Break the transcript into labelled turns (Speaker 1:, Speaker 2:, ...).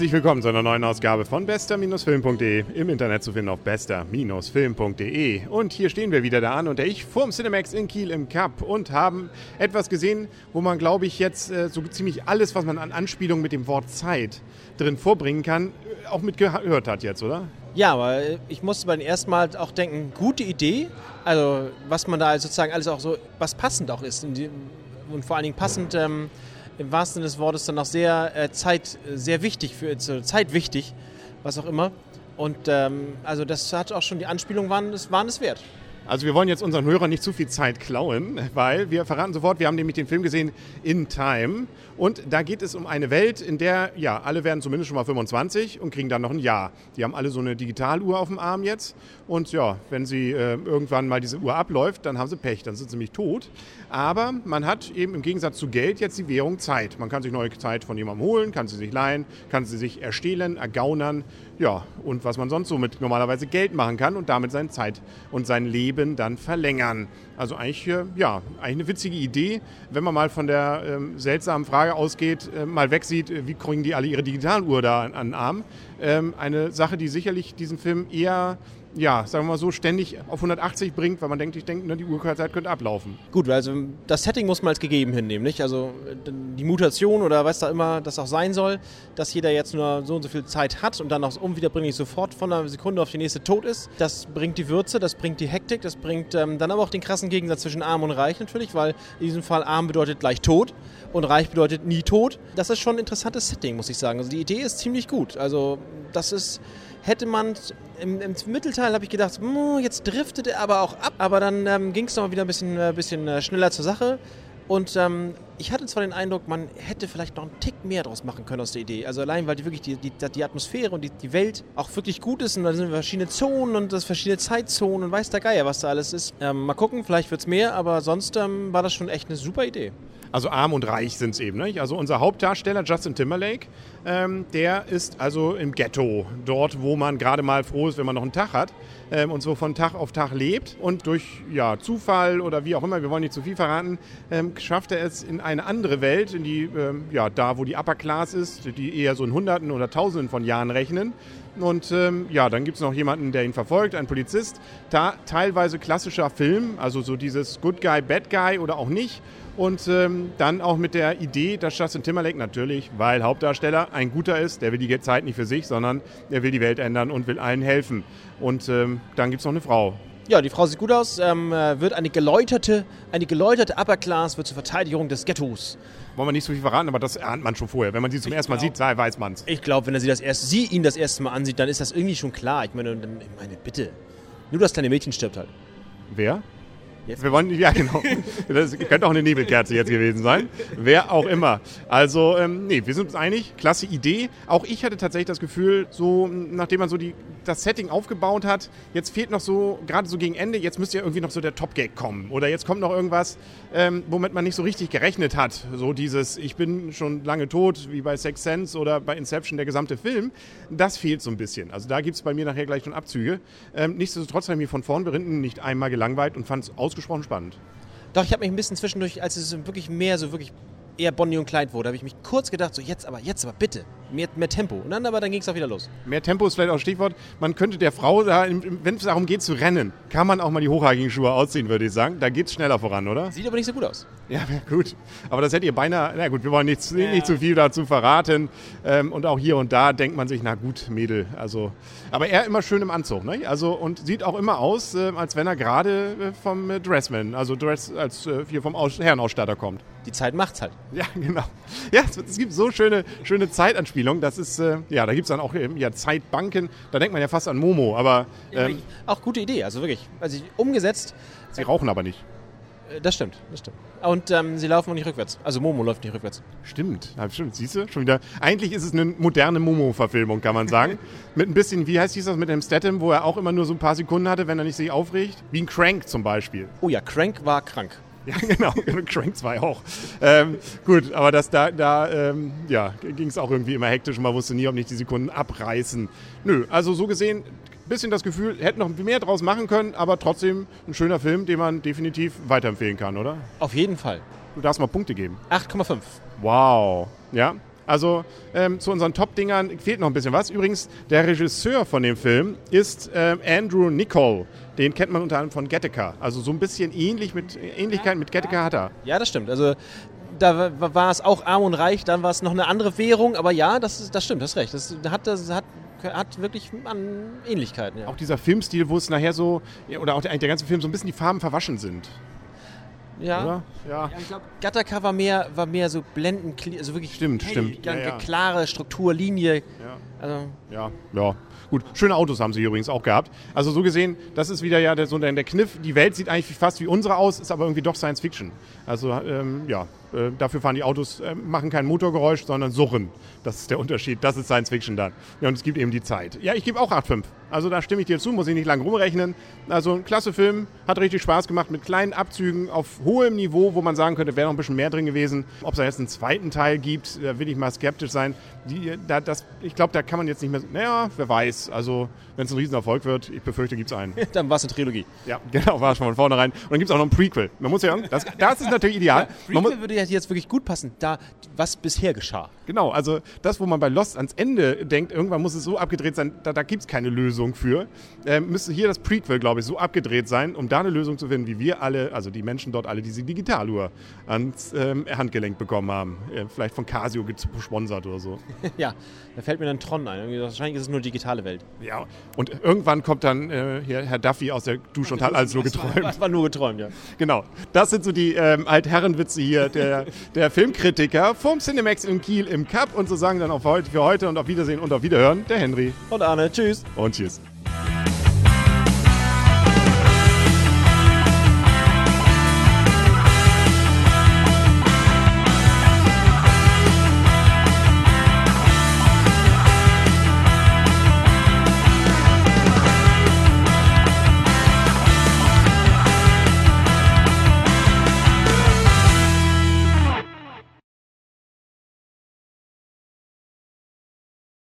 Speaker 1: Herzlich willkommen zu einer neuen Ausgabe von bester-film.de. Im Internet zu finden auf bester-film.de. Und hier stehen wir wieder da an und der ich vorm Cinemax in Kiel im Cup und haben etwas gesehen, wo man, glaube ich, jetzt äh, so ziemlich alles, was man an Anspielungen mit dem Wort Zeit drin vorbringen kann, äh, auch mitgehört hat jetzt, oder?
Speaker 2: Ja, aber ich musste beim ersten Mal auch denken, gute Idee. Also was man da sozusagen alles auch so, was passend auch ist. Und vor allen Dingen passend ähm, im wahrsten Sinne des Wortes dann auch sehr äh, Zeit, sehr wichtig, für äh, Zeit wichtig, was auch immer. Und ähm, also das hat auch schon, die Anspielungen waren, waren es wert.
Speaker 1: Also wir wollen jetzt unseren Hörern nicht zu viel Zeit klauen, weil wir verraten sofort, wir haben nämlich den Film gesehen In Time und da geht es um eine Welt, in der, ja, alle werden zumindest schon mal 25 und kriegen dann noch ein Jahr. Die haben alle so eine Digitaluhr auf dem Arm jetzt und ja, wenn sie äh, irgendwann mal diese Uhr abläuft, dann haben sie Pech, dann sind sie nämlich tot. Aber man hat eben im Gegensatz zu Geld jetzt die Währung Zeit. Man kann sich neue Zeit von jemandem holen, kann sie sich leihen, kann sie sich erstehlen, ergaunern, ja, und was man sonst so mit normalerweise Geld machen kann und damit seine Zeit und sein Leben dann verlängern. Also eigentlich, äh, ja, eigentlich eine witzige Idee, wenn man mal von der ähm, seltsamen Frage ausgeht, äh, mal wegsieht, äh, wie kriegen die alle ihre Digitaluhr da an, an den Arm. Ähm, eine Sache, die sicherlich diesen Film eher ja, sagen wir mal so, ständig auf 180 bringt, weil man denkt, ich denke, ne, die Uhrzeit könnte ablaufen.
Speaker 2: Gut, also das Setting muss man als gegeben hinnehmen, nicht? Also die Mutation oder was da immer das auch sein soll, dass jeder jetzt nur so und so viel Zeit hat und dann auch unwiederbringlich sofort von einer Sekunde auf die nächste tot ist. Das bringt die Würze, das bringt die Hektik, das bringt ähm, dann aber auch den krassen Gegensatz zwischen arm und reich natürlich, weil in diesem Fall arm bedeutet gleich tot und reich bedeutet nie tot. Das ist schon ein interessantes Setting, muss ich sagen. Also die Idee ist ziemlich gut. Also das ist hätte man im, im Mittelteil habe ich gedacht, hm, jetzt driftet er aber auch ab, aber dann ähm, ging es noch wieder ein bisschen, äh, bisschen äh, schneller zur Sache. Und ähm, ich hatte zwar den Eindruck, man hätte vielleicht noch einen Tick mehr draus machen können aus der Idee. Also allein, weil die wirklich die, die, die Atmosphäre und die, die Welt auch wirklich gut ist und da sind verschiedene Zonen und das verschiedene Zeitzonen und weiß der Geier, was da alles ist. Ähm, mal gucken, vielleicht wird es mehr, aber sonst ähm, war das schon echt eine super Idee.
Speaker 1: Also arm und reich sind es eben. Nicht? Also unser Hauptdarsteller Justin Timberlake, ähm, der ist also im Ghetto, dort, wo man gerade mal froh ist, wenn man noch einen Tag hat ähm, und so von Tag auf Tag lebt. Und durch ja, Zufall oder wie auch immer, wir wollen nicht zu viel verraten, ähm, schafft er es in eine andere Welt, in die, ähm, ja, da wo die Upper Class ist, die eher so in Hunderten oder Tausenden von Jahren rechnen. Und ähm, ja, dann gibt es noch jemanden, der ihn verfolgt, ein Polizist. Da teilweise klassischer Film, also so dieses Good Guy, Bad Guy oder auch nicht. Und ähm, dann auch mit der Idee, dass Justin Timberlake natürlich, weil Hauptdarsteller, ein guter ist, der will die Zeit nicht für sich, sondern er will die Welt ändern und will allen helfen. Und ähm, dann gibt es noch eine Frau.
Speaker 2: Ja, die Frau sieht gut aus, ähm, äh, wird eine geläuterte, eine geläuterte Upper Class, wird zur Verteidigung des Ghettos.
Speaker 1: Wollen wir nicht so viel verraten, aber das ahnt man schon vorher. Wenn man sie zum ich ersten Mal glaub, sieht, weiß man es.
Speaker 2: Ich glaube, wenn er sie, das erste, sie ihn das erste Mal ansieht, dann ist das irgendwie schon klar. Ich meine, ich meine bitte. Nur das kleine Mädchen stirbt halt.
Speaker 1: Wer? Jetzt. Wir wollen, ja genau. Das könnte auch eine Nebelkerze jetzt gewesen sein. Wer auch immer. Also, ähm, nee, wir sind uns einig. Klasse Idee. Auch ich hatte tatsächlich das Gefühl, so, nachdem man so die, das Setting aufgebaut hat, jetzt fehlt noch so, gerade so gegen Ende, jetzt müsste ja irgendwie noch so der Top-Gag kommen. Oder jetzt kommt noch irgendwas, ähm, womit man nicht so richtig gerechnet hat. So dieses, ich bin schon lange tot, wie bei Sex Sense oder bei Inception, der gesamte Film. Das fehlt so ein bisschen. Also da gibt es bei mir nachher gleich schon Abzüge. Ähm, nichtsdestotrotz habe ich mich von vorn berinden nicht einmal gelangweilt und fand es ausgesprochen spannend.
Speaker 2: Doch, ich habe mich ein bisschen zwischendurch, als es wirklich mehr so wirklich eher Bonnie und Clyde wurde, habe ich mich kurz gedacht, so jetzt aber, jetzt aber bitte, mehr, mehr Tempo. Und dann aber, dann ging es auch wieder los.
Speaker 1: Mehr Tempo ist vielleicht auch Stichwort. Man könnte der Frau, da, wenn es darum geht zu rennen, kann man auch mal die hochhagigen Schuhe ausziehen, würde ich sagen. Da geht es schneller voran, oder?
Speaker 2: Sieht aber nicht so gut aus.
Speaker 1: Ja, gut. Aber das hätte ihr beinahe, na gut, wir wollen nicht, ja. nicht zu viel dazu verraten. Ähm, und auch hier und da denkt man sich, na gut, Mädel. Also, aber er immer schön im Anzug, ne? Also, und sieht auch immer aus, äh, als wenn er gerade äh, vom äh, Dressman, also Dress, als äh, hier vom Aus Herrenausstatter kommt.
Speaker 2: Die Zeit macht's halt.
Speaker 1: Ja, genau. Ja, es, es gibt so schöne, schöne Zeitanspielungen. Das ist, äh, ja, da gibt es dann auch ja, Zeitbanken. Da denkt man ja fast an Momo, aber.
Speaker 2: Ähm, auch gute Idee, also wirklich. Also umgesetzt.
Speaker 1: Sie rauchen aber nicht.
Speaker 2: Äh, das stimmt, das stimmt. Und ähm, sie laufen auch nicht rückwärts. Also Momo läuft nicht rückwärts.
Speaker 1: Stimmt, ja, stimmt. Siehst du? Schon wieder. Eigentlich ist es eine moderne Momo-Verfilmung, kann man sagen. Mit ein bisschen, wie heißt das mit dem Statham, wo er auch immer nur so ein paar Sekunden hatte, wenn er nicht sich aufregt? Wie ein Crank zum Beispiel.
Speaker 2: Oh ja, Crank war krank.
Speaker 1: Ja, genau, Crank 2 auch. Ähm, gut, aber das, da, da ähm, ja, ging es auch irgendwie immer hektisch und man wusste nie, ob nicht die Sekunden abreißen. Nö, also so gesehen, bisschen das Gefühl, hätten noch mehr draus machen können, aber trotzdem ein schöner Film, den man definitiv weiterempfehlen kann, oder?
Speaker 2: Auf jeden Fall.
Speaker 1: Du darfst mal Punkte geben.
Speaker 2: 8,5.
Speaker 1: Wow. Ja, Also ähm, zu unseren Top-Dingern fehlt noch ein bisschen was. Übrigens, der Regisseur von dem Film ist ähm, Andrew Niccol. Den kennt man unter anderem von Gattaca. Also so ein bisschen ähnlich mit, Ähnlichkeit mit Gattaca hat er.
Speaker 2: Ja, das stimmt. Also da war es auch arm und reich, dann war es noch eine andere Währung, aber ja, das, das stimmt, das ist recht. Das hat, das hat, hat wirklich Ähnlichkeiten. Ja.
Speaker 1: Auch dieser Filmstil, wo es nachher so, oder auch der, der ganze Film so ein bisschen die Farben verwaschen sind.
Speaker 2: Ja. Oder? Ja. ja ich glaube, Gattaca war mehr, war mehr so blenden, also wirklich
Speaker 1: stimmt, hell, stimmt.
Speaker 2: Ja, ja. klare Struktur, Linie. Ja.
Speaker 1: Also. ja, ja. Gut, schöne Autos haben sie übrigens auch gehabt. Also so gesehen, das ist wieder ja der, so der, der Kniff. Die Welt sieht eigentlich fast wie unsere aus, ist aber irgendwie doch Science Fiction. Also ähm, ja, äh, dafür fahren die Autos, äh, machen kein Motorgeräusch, sondern surren. Das ist der Unterschied. Das ist Science Fiction dann. Ja, und es gibt eben die Zeit. Ja, ich gebe auch 8,5. Also da stimme ich dir zu, muss ich nicht lange rumrechnen. Also ein klasse Film, hat richtig Spaß gemacht mit kleinen Abzügen auf hohem Niveau, wo man sagen könnte, wäre noch ein bisschen mehr drin gewesen. Ob es da jetzt einen zweiten Teil gibt, da will ich mal skeptisch sein. Die, da, das, ich glaube, da kann man jetzt nicht mehr, naja, wer weiß. Also wenn es ein Riesenerfolg wird, ich befürchte, gibt es einen.
Speaker 2: dann war es eine Trilogie.
Speaker 1: Ja, genau, war es schon von vornherein. Und dann gibt es auch noch ein Prequel. Man muss ja, das, das ist natürlich ideal.
Speaker 2: Ja, Prequel würde ja jetzt wirklich gut passen, da was bisher geschah.
Speaker 1: Genau, also das, wo man bei Lost ans Ende denkt, irgendwann muss es so abgedreht sein, da, da gibt es keine Lösung für. Ähm, müsste hier das Prequel, glaube ich, so abgedreht sein, um da eine Lösung zu finden, wie wir alle, also die Menschen dort alle, diese Digitaluhr ans ähm, Handgelenk bekommen haben. Äh, vielleicht von Casio gesponsert oder so.
Speaker 2: ja, da fällt mir dann Tron ein. Wahrscheinlich ist es nur digitale Welt.
Speaker 1: Ja, und irgendwann kommt dann äh, Herr Duffy aus der Dusche und hat alles nur geträumt. Das
Speaker 2: war, das war nur geträumt, ja.
Speaker 1: Genau, das sind so die ähm, Altherrenwitze hier der, der Filmkritiker vom Cinemax in Kiel im Cup und so sagen dann auf heute, für heute und auf Wiedersehen und auf Wiederhören der Henry.
Speaker 2: Und Arne, tschüss.
Speaker 1: Und tschüss.